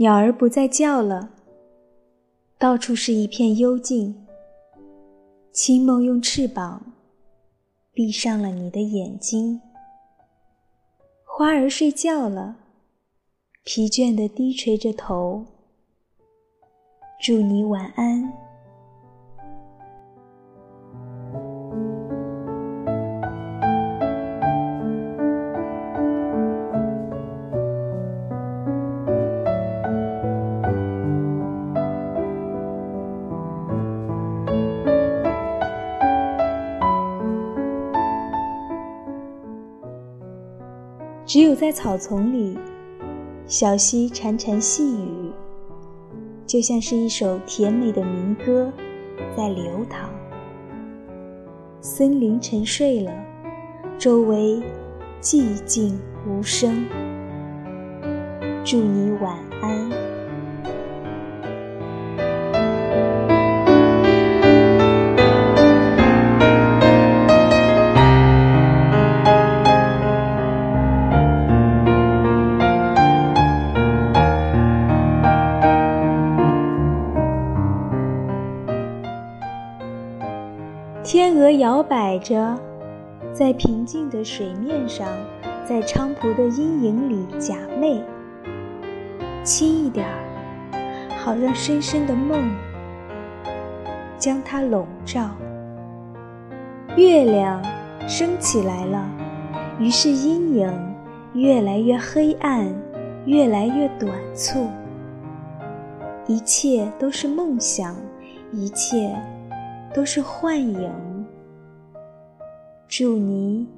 鸟儿不再叫了，到处是一片幽静。清梦用翅膀闭上了你的眼睛，花儿睡觉了，疲倦地低垂着头。祝你晚安。只有在草丛里，小溪潺潺细语，就像是一首甜美的民歌，在流淌。森林沉睡了，周围寂静无声。祝你晚安。天鹅摇摆着，在平静的水面上，在菖蒲的阴影里假寐。轻一点儿，好让深深的梦将它笼罩。月亮升起来了，于是阴影越来越黑暗，越来越短促。一切都是梦想，一切。都是幻影。祝你。